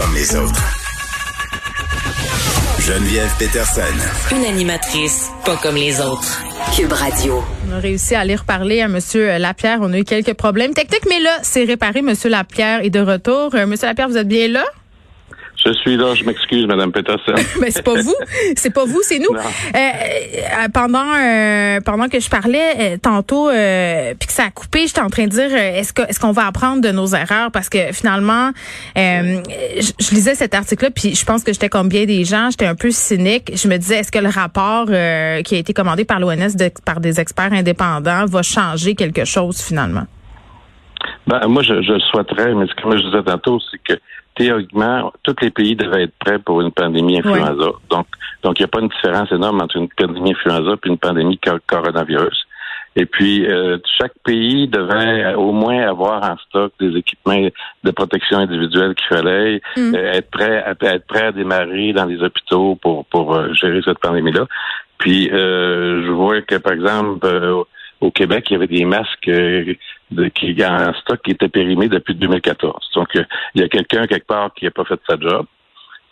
Comme les autres. Geneviève Peterson. Une animatrice pas comme les autres. Cube Radio. On a réussi à aller reparler à M. Lapierre. On a eu quelques problèmes techniques, mais là, c'est réparé. M. Lapierre est de retour. Euh, M. Lapierre, vous êtes bien là? Je suis là, je m'excuse, Madame Peterson. Mais c'est pas vous, c'est pas vous, c'est nous. Euh, euh, pendant euh, pendant que je parlais tantôt, puis que ça a coupé, j'étais en train de dire, est-ce que est-ce qu'on va apprendre de nos erreurs? Parce que finalement, je, lisais cet article-là, puis je pense que j'étais comme bien des gens, j'étais un peu cynique. Je me disais, est-ce que le rapport qui a été commandé par l'ONS par des experts indépendants va changer quelque chose finalement? Ben, moi, je, je le souhaiterais, mais comme je disais tantôt, c'est que théoriquement, tous les pays devaient être prêts pour une pandémie influenza. Donc, donc il n'y a pas une différence énorme entre une pandémie influenza et une pandémie coronavirus. Et puis, euh, chaque pays devait au moins avoir en stock des équipements de protection individuelle qu'il fallait, mm. euh, être prêt à être prêt à démarrer dans les hôpitaux pour pour euh, gérer cette pandémie-là. Puis, je vois que par exemple au Québec, il y avait des masques euh, de, qui en stock qui étaient périmés depuis 2014. Donc, euh, il y a quelqu'un quelque part qui n'a pas fait sa job.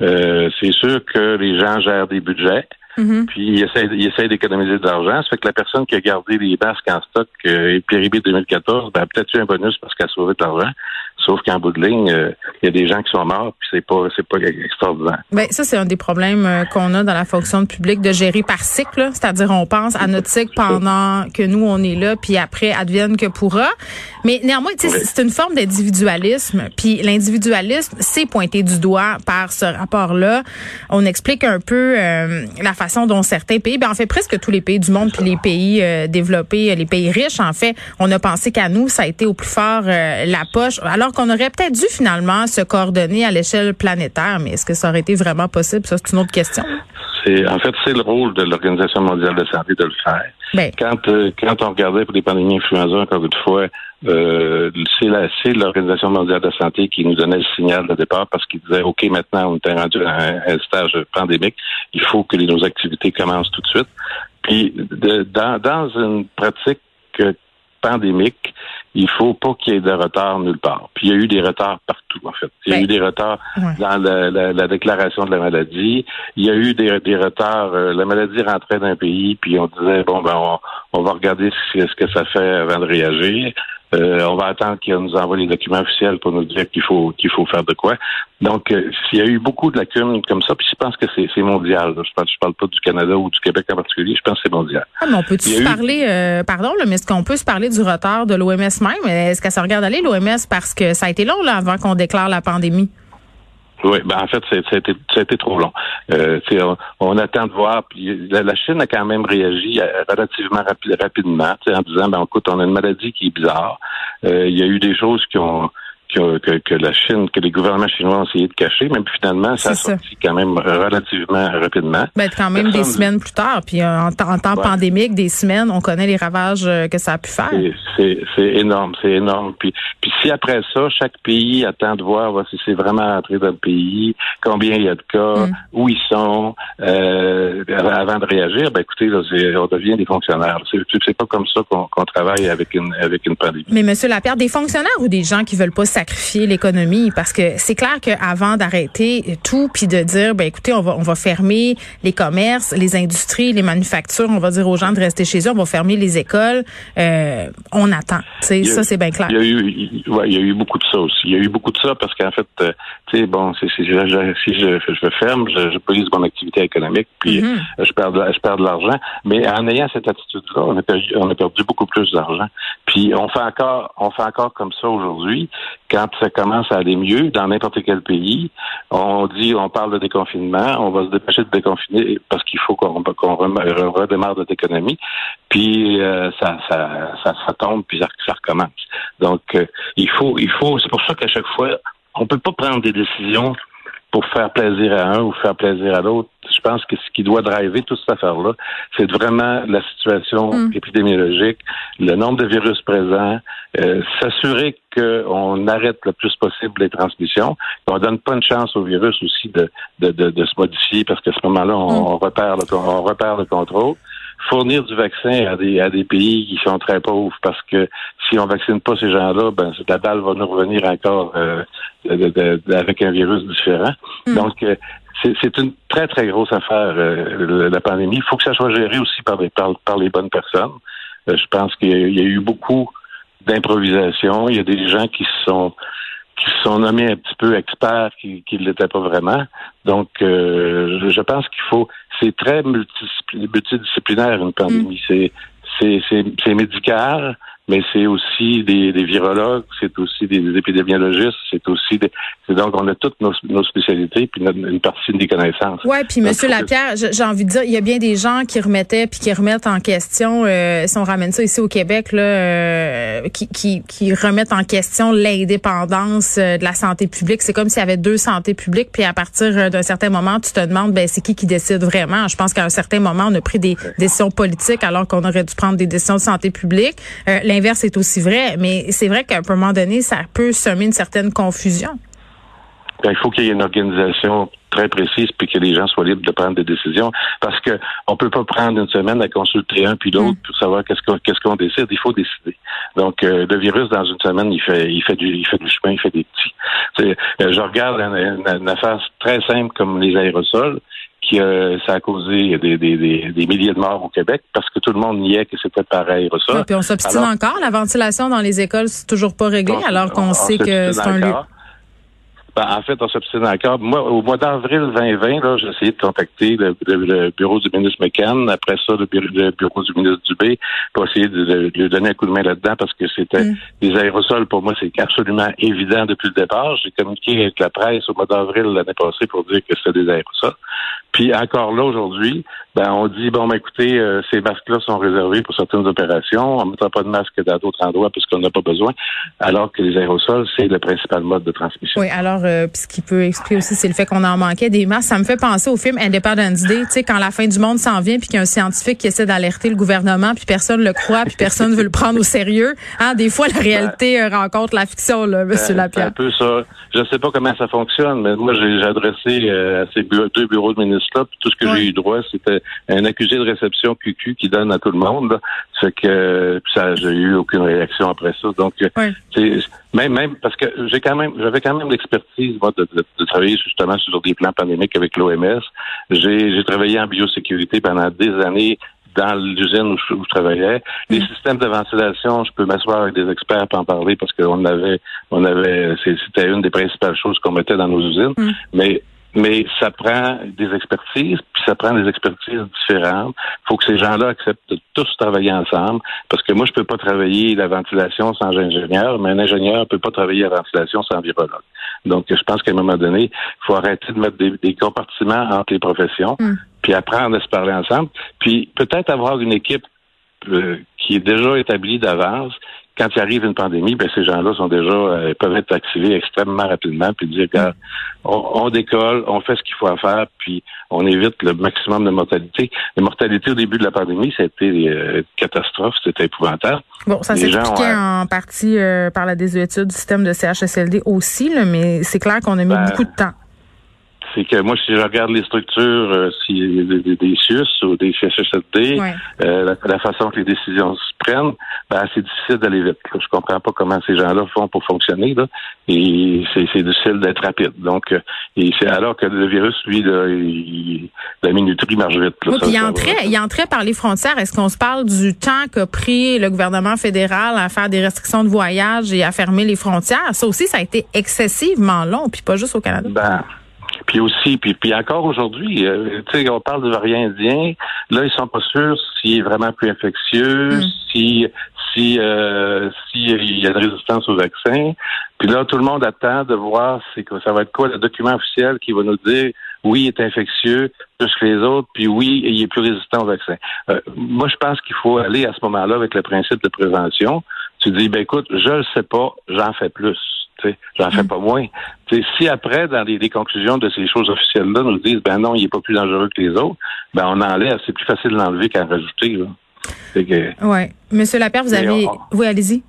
Euh, c'est sûr que les gens gèrent des budgets. Mm-hmm. Puis ils essaient, d'économiser de l'argent. Ça fait que la personne qui a gardé les masques en stock euh, et périmés 2014, ben, a peut-être eu un bonus parce qu'elle a sauvé de l'argent. Sauf qu'en bout de ligne, euh, il y a des gens qui sont morts, puis c'est pas c'est pas extraordinaire. Ben ça c'est un des problèmes euh, qu'on a dans la fonction publique de gérer par cycle, c'est-à-dire on pense à notre cycle pendant que nous on est là, puis après advienne que pourra. Mais néanmoins, c'est une forme d'individualisme, puis l'individualisme c'est pointé du doigt par ce rapport-là. On explique un peu euh, la façon dont certains pays, ben en fait presque tous les pays du monde, puis les pays développés, les pays riches, en fait, on a pensé qu'à nous ça a été au plus fort la poche, alors qu'on aurait peut-être dû finalement se coordonner à l'échelle planétaire, mais est-ce que ça aurait été vraiment possible? Ça, c'est une autre question. C'est, en fait, c'est le rôle de l'Organisation mondiale de la santé de le faire. Ben. Quand, euh, quand on regardait pour les pandémies influenza, encore une fois, euh, c'est, l'Organisation mondiale de la santé qui nous donnait le signal de départ parce qu'il disait, OK, maintenant, on est rendu à un, stage pandémique, il faut que nos activités commencent tout de suite. Puis, dans, dans une pratique pandémique, il faut pas qu'il y ait de retard nulle part. Puis il y a eu des retards partout, en fait. Il y a eu des retards dans la, déclaration de la maladie. Il y a eu des, retards. Euh, la maladie rentrait d'un pays, puis on disait bon ben on, on va regarder ce, ce que ça fait avant de réagir. Euh, on va attendre qu'il nous envoie les documents officiels pour nous dire qu'il faut qu'il faut faire de quoi. Donc, euh, il y a eu beaucoup de lacunes comme ça, puis je pense que c'est mondial. Je parle, je parle pas du Canada ou du Québec en particulier, je pense que c'est mondial. Ah, mais on peut se parler, euh, pardon, mais est-ce qu'on peut se parler du retard de l'OMS même? Est-ce qu'elle se regarde aller, l'OMS, parce que ça a été long là, avant qu'on déclare la pandémie? Oui, ben en fait, ça a été, trop long. Euh, on, on, attend de voir. Puis la, Chine a quand même réagi euh, relativement rapidement, en disant, ben écoute, on a une maladie qui est bizarre. Euh, il y a eu des choses qui ont que, que, la Chine, que les gouvernements chinois ont essayé de cacher, mais finalement, ça a sorti quand même relativement rapidement. Ben, quand même des semaines plus tard, puis euh, en, temps pandémique, des semaines, on connaît les ravages euh, que ça a pu faire. C'est énorme, c'est énorme. Puis, puis si après ça, chaque pays attend de voir si c'est vraiment entré dans le pays, combien il y a de cas, mm. où ils sont, euh, avant de réagir, ben écoutez, là, on devient des fonctionnaires. C'est pas comme ça qu'on travaille avec une avec une pandémie. Mais Monsieur Lapierre, des fonctionnaires ou des gens qui veulent pas sacrifier l'économie parce que c'est clair qu'avant d'arrêter tout puis de dire ben écoutez on va on va fermer les commerces, les industries, les manufactures, on va dire aux gens de rester chez eux, on va fermer les écoles, euh, on attend. Tu ça c'est bien clair. Il y a eu il y a eu beaucoup de ça aussi. Il y a eu beaucoup de ça parce qu'en fait euh, tu sais bon si, je, si je, je ferme, je, je brise mon activité économique puis mm-hmm. je perds de, je perds de l'argent, mais en ayant cette attitude là, on a perdu on a perdu beaucoup plus d'argent. Puis on fait encore on fait encore comme ça aujourd'hui quand ça commence à aller mieux dans n'importe quel pays, on dit, on parle de déconfinement, on va se dépêcher de déconfiner parce qu'il faut qu'on redémarre notre économie, puis euh, ça, ça, ça, tombe, puis ça, recommence. Donc, euh, il faut, il faut, c'est pour ça qu'à chaque fois, on peut pas prendre des décisions pour faire plaisir à un ou faire plaisir à l'autre. Je pense que ce qui doit driver toute cette affaire-là, c'est vraiment la situation mm. épidémiologique, le nombre de virus présents, euh, s'assurer qu'on arrête le plus possible les transmissions, qu'on donne pas une chance au virus aussi de, de, de, se modifier parce qu'à ce moment-là, on, mm. repère le, on repère le contrôle fournir du vaccin à des, à des pays qui sont très pauvres parce que si on vaccine pas ces gens-là, ben la balle va nous revenir encore euh, avec un virus différent. Hmm. Donc euh, c'est une très, très grosse affaire, euh, la pandémie. Il faut que ça soit géré aussi par, les, par, les bonnes personnes. je pense qu'il y, a eu beaucoup d'improvisation. Il y a des gens qui sont qui se sont nommés un petit peu experts qui ne l'étaient pas vraiment. Donc, je pense qu'il faut c'est très multidisciplinaire une pandémie. Mm. C'est c'est médical, mais c'est aussi des, des virologues, c'est aussi des, épidémiologistes, c'est aussi des, donc on a toutes nos, nos spécialités puis une partie des connaissances. Ouais, puis Monsieur Lapierre, j'ai envie de dire, il y a bien des gens qui remettaient puis qui remettent en question, euh, si on ramène ça ici au Québec là, euh, qui, qui, qui remettent en question l'indépendance euh, de la santé publique. C'est comme s'il y avait deux santé publiques, puis à partir d'un certain moment, tu te demandes, ben c'est qui qui décide vraiment? Je pense qu'à un certain moment, on a pris des décisions politiques alors qu'on aurait dû prendre des décisions de santé publique. L'inverse est aussi vrai, mais c'est vrai qu'à un moment donné, ça peut semer une certaine confusion. Ben, il faut qu'il y ait une organisation très précise puis que les gens soient libres de prendre des décisions parce que on peut pas prendre une semaine à consulter un puis l'autre mm. pour savoir qu'est-ce qu'on qu'est-ce qu'on décide il faut décider donc euh, le virus dans une semaine il fait il fait du il fait du chemin il fait des petits euh, je regarde une, affaire très simple comme les aérosols qui euh, ça a causé des, des, des, milliers de morts au Québec parce que tout le monde niait que c'était par aérosol. puis on s'obstine encore. La ventilation dans les écoles, c'est toujours pas réglé, alors qu'on sait que c'est un lieu. Ben, en fait, on s'obstine encore. Moi, au mois d'avril 2020, là, j'ai essayé de contacter le, bureau du ministre McCann, après ça, le bureau, du ministre Dubé, pour essayer de, lui donner un coup de main là-dedans parce que c'était mm. des aérosols, pour moi, c'est absolument évident depuis le départ. J'ai communiqué avec la presse au mois d'avril l'année passée pour dire que c'était des aérosols. Puis encore là, aujourd'hui, ben, on dit, bon, ben, écoutez, euh, ces masques-là sont réservés pour certaines opérations. On ne mettra pas de masque dans d'autres endroits puisqu'on n'a pas besoin, alors que les aérosols, c'est le principal mode de transmission. Oui, alors, euh, ce qui peut expliquer aussi, c'est le fait qu'on en manquait des masques. Ça me fait penser au film Independence Day, tu sais, quand la fin du monde s'en vient puis qu'il y a un scientifique qui essaie d'alerter le gouvernement puis personne le croit puis personne veut le prendre au sérieux. Hein, des fois, la réalité euh, rencontre la fiction, là, Monsieur ben, Lapierre. un peu ça. Je ne sais pas comment ça fonctionne, mais moi, j'ai adressé à ces deux bureaux de tout ce que j'ai eu droit, c'était un accusé de réception QQ qui donne à tout le monde. C'est que ça, j'ai eu aucune réaction après ça. Donc, c'est même, même parce que j'ai quand même, j'avais quand même l'expertise moi de, de, travailler justement sur des plans pandémiques avec l'OMS. J'ai, j'ai travaillé en biosécurité pendant des années dans l'usine où, je travaillais. Les mm. systèmes de ventilation, je peux m'asseoir avec des experts pour en parler parce qu'on avait, on avait, c'était une des principales choses qu'on mettait dans nos usines. Mm. Mais mais ça prend des expertises, puis ça prend des expertises différentes. Il faut que ces gens-là acceptent de tous travailler ensemble, parce que moi, je peux pas travailler la ventilation sans ingénieur, mais un ingénieur peut pas travailler la ventilation sans virologue. Donc, je pense qu'à un moment donné, il faut arrêter de mettre des, compartiments entre les professions, mm. puis apprendre à se parler ensemble, puis peut-être avoir une équipe euh, qui est déjà établie d'avance, quand il arrive une pandémie, ben, ces gens-là sont déjà euh, peuvent être activés extrêmement rapidement, puis dire que on, décolle, on fait ce qu'il faut faire, puis on évite le maximum de mortalité. La mortalité au début de la pandémie, ça a été euh, une catastrophe, c'était épouvantable. Bon, ça s'expliquait en partie euh, par la désuétude du système de CHSLD aussi, mais c'est clair qu'on a mis ben, beaucoup de temps c'est que moi, si je regarde les structures, euh, si des, des, SUS ou des CHSLD, euh, la, façon que les décisions se prennent, ben, c'est difficile d'aller vite. Je comprends pas comment ces gens-là font pour fonctionner, là, et c'est difficile d'être rapide. Donc, euh, et c'est alors que le virus, lui, la minuterie marche vite. oui, il, entrait, il entrait par les frontières. Est-ce qu'on se parle du temps qu'a pris le gouvernement fédéral à faire des restrictions de voyage et à fermer les frontières? Ça aussi, ça a été excessivement long, puis pas juste au Canada. Ben, puis aussi, puis, puis encore aujourd'hui, euh, tu sais, on parle du variant indien. Là, ils sont pas sûrs s'il est vraiment plus infectieux, mm. si si euh, s'il y a de résistance au vaccin. Puis là, tout le monde attend de voir c'est que ça va être quoi le document officiel qui va nous dire oui, il est infectieux plus que les autres, puis oui, il est plus résistant au vaccin. Euh, moi, je pense qu'il faut aller à ce moment-là avec le principe de prévention. Tu dis, ben écoute, je le sais pas, j'en fais plus. J'en fais mm. pas moins. si après, dans les, conclusions de ces choses officielles-là, nous disent ben non, il est pas plus dangereux que les autres, ben on enlève. C'est plus facile d'enlever qu'à rajouter. Là. Oui. Monsieur Lapierre, vous avez. Oui, allez-y.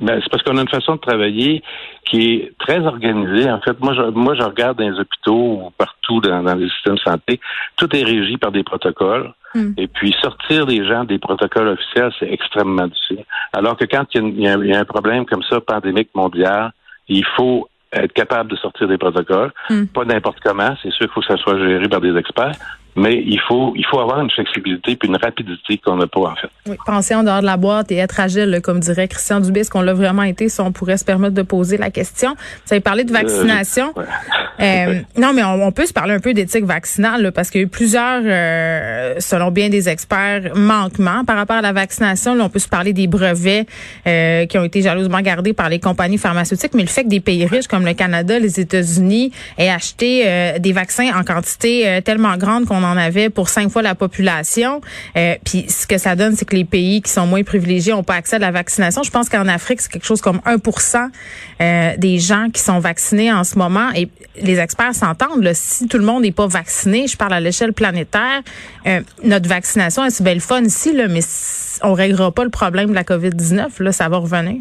Ben, c'est parce qu'on a une façon de travailler qui est très organisée. En fait, moi, je, moi, je regarde dans les hôpitaux ou partout dans, les systèmes de santé, tout est régi par des protocoles. Hmm. Et puis, sortir les gens des protocoles officiels, c'est extrêmement difficile. Alors que quand il y, a, un problème comme ça, pandémique mondial, il faut être capable de sortir des protocoles. Hmm. Pas n'importe comment. C'est sûr qu'il faut que ça soit géré par des experts mais il faut il faut avoir une flexibilité puis une rapidité qu'on n'a pas en fait. Oui, penser en dehors de la boîte et être agile, comme dirait Christian Dubé, est-ce qu'on l'a vraiment été si on pourrait se permettre de poser la question? Vous avez parlé de vaccination. Euh, euh, non, mais on, peut se parler un peu d'éthique vaccinale parce qu'il y a eu plusieurs, euh, selon bien des experts, manquements par rapport à la vaccination. Là, on peut se parler des brevets qui ont été jalousement gardés par les compagnies pharmaceutiques, mais le fait que des pays riches comme le Canada, les États-Unis aient acheté des vaccins en quantité tellement grande qu'on on en avait pour cinq fois la population. Euh, puis ce que ça donne, c'est que les pays qui sont moins privilégiés n'ont pas accès à la vaccination. Je pense qu'en Afrique, c'est quelque chose comme 1% euh, des gens qui sont vaccinés en ce moment. Et les experts s'entendent. Si tout le monde n'est pas vacciné, je parle à l'échelle planétaire, euh, notre vaccination, c'est belle fun ici, là, mais on réglera pas le problème de la COVID-19. Là, ça va revenir.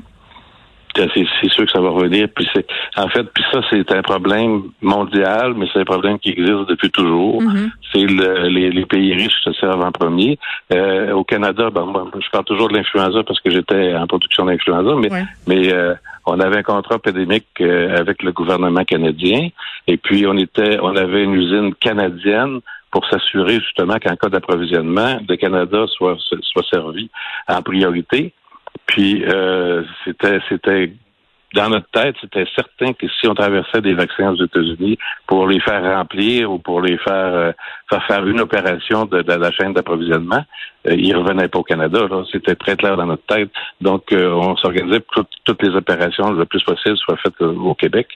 C'est sûr que ça va revenir. Puis c'est en fait, puis ça, c'est un problème mondial, mais c'est un problème qui existe depuis toujours. Mm-hmm. C'est le, les, les, pays riches se servent en premier. Euh, au Canada, ben, je parle toujours de l'influenza parce que j'étais en production d'influenza, mais mais euh, on avait un contrat pédémique euh, avec le gouvernement canadien, et puis on était, on avait une usine canadienne pour s'assurer justement qu'en cas d'approvisionnement, le Canada soit soit servi en priorité. Puis euh, c'était c'était dans notre tête, c'était certain que si on traversait des vaccins aux États-Unis pour les faire remplir ou pour les faire euh, faire, faire une opération de, la chaîne d'approvisionnement, euh, ils revenaient pas au Canada. C'était très clair dans notre tête. Donc, euh, on s'organisait pour que toutes les opérations le plus possible soient faites au Québec.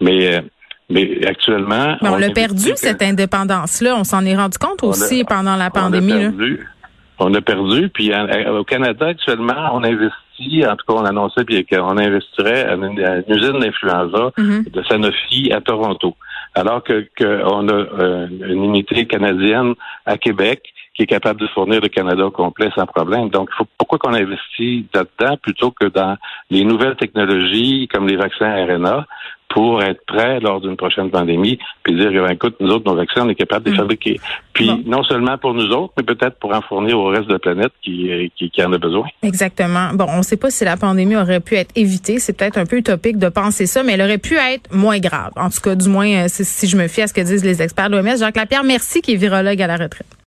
Mais mais actuellement, on, l'a perdu cette indépendance-là. On s'en est rendu compte aussi pendant la pandémie. On perdu. On a perdu. Puis au Canada actuellement, on investit en tout cas, on annonçait qu'on investirait à une, usine d'influenza mhm. de Sanofi à Toronto. Alors que qu'on a euh, une unité canadienne à Québec qui est capable de fournir le Canada au complet sans problème. Donc, faut, pourquoi qu'on investit là-dedans plutôt que dans les nouvelles technologies comme les vaccins RNA pour être prêt lors d'une prochaine pandémie, puis dire, ben, écoute, nous autres, nos vaccins, on est capable de les mm. fabriquer. Puis non seulement pour nous autres, mais peut-être pour en fournir au reste de la planète qui, qui, qui en a besoin. Exactement. Bon, on ne sait pas si la pandémie aurait pu être évitée. C'est peut-être un peu utopique de penser ça, mais elle aurait pu être moins grave. En tout cas, du moins, euh, si, je me fie à ce que disent les experts de l'OMS. Jacques Lapierre, merci, qui est virologue à la retraite.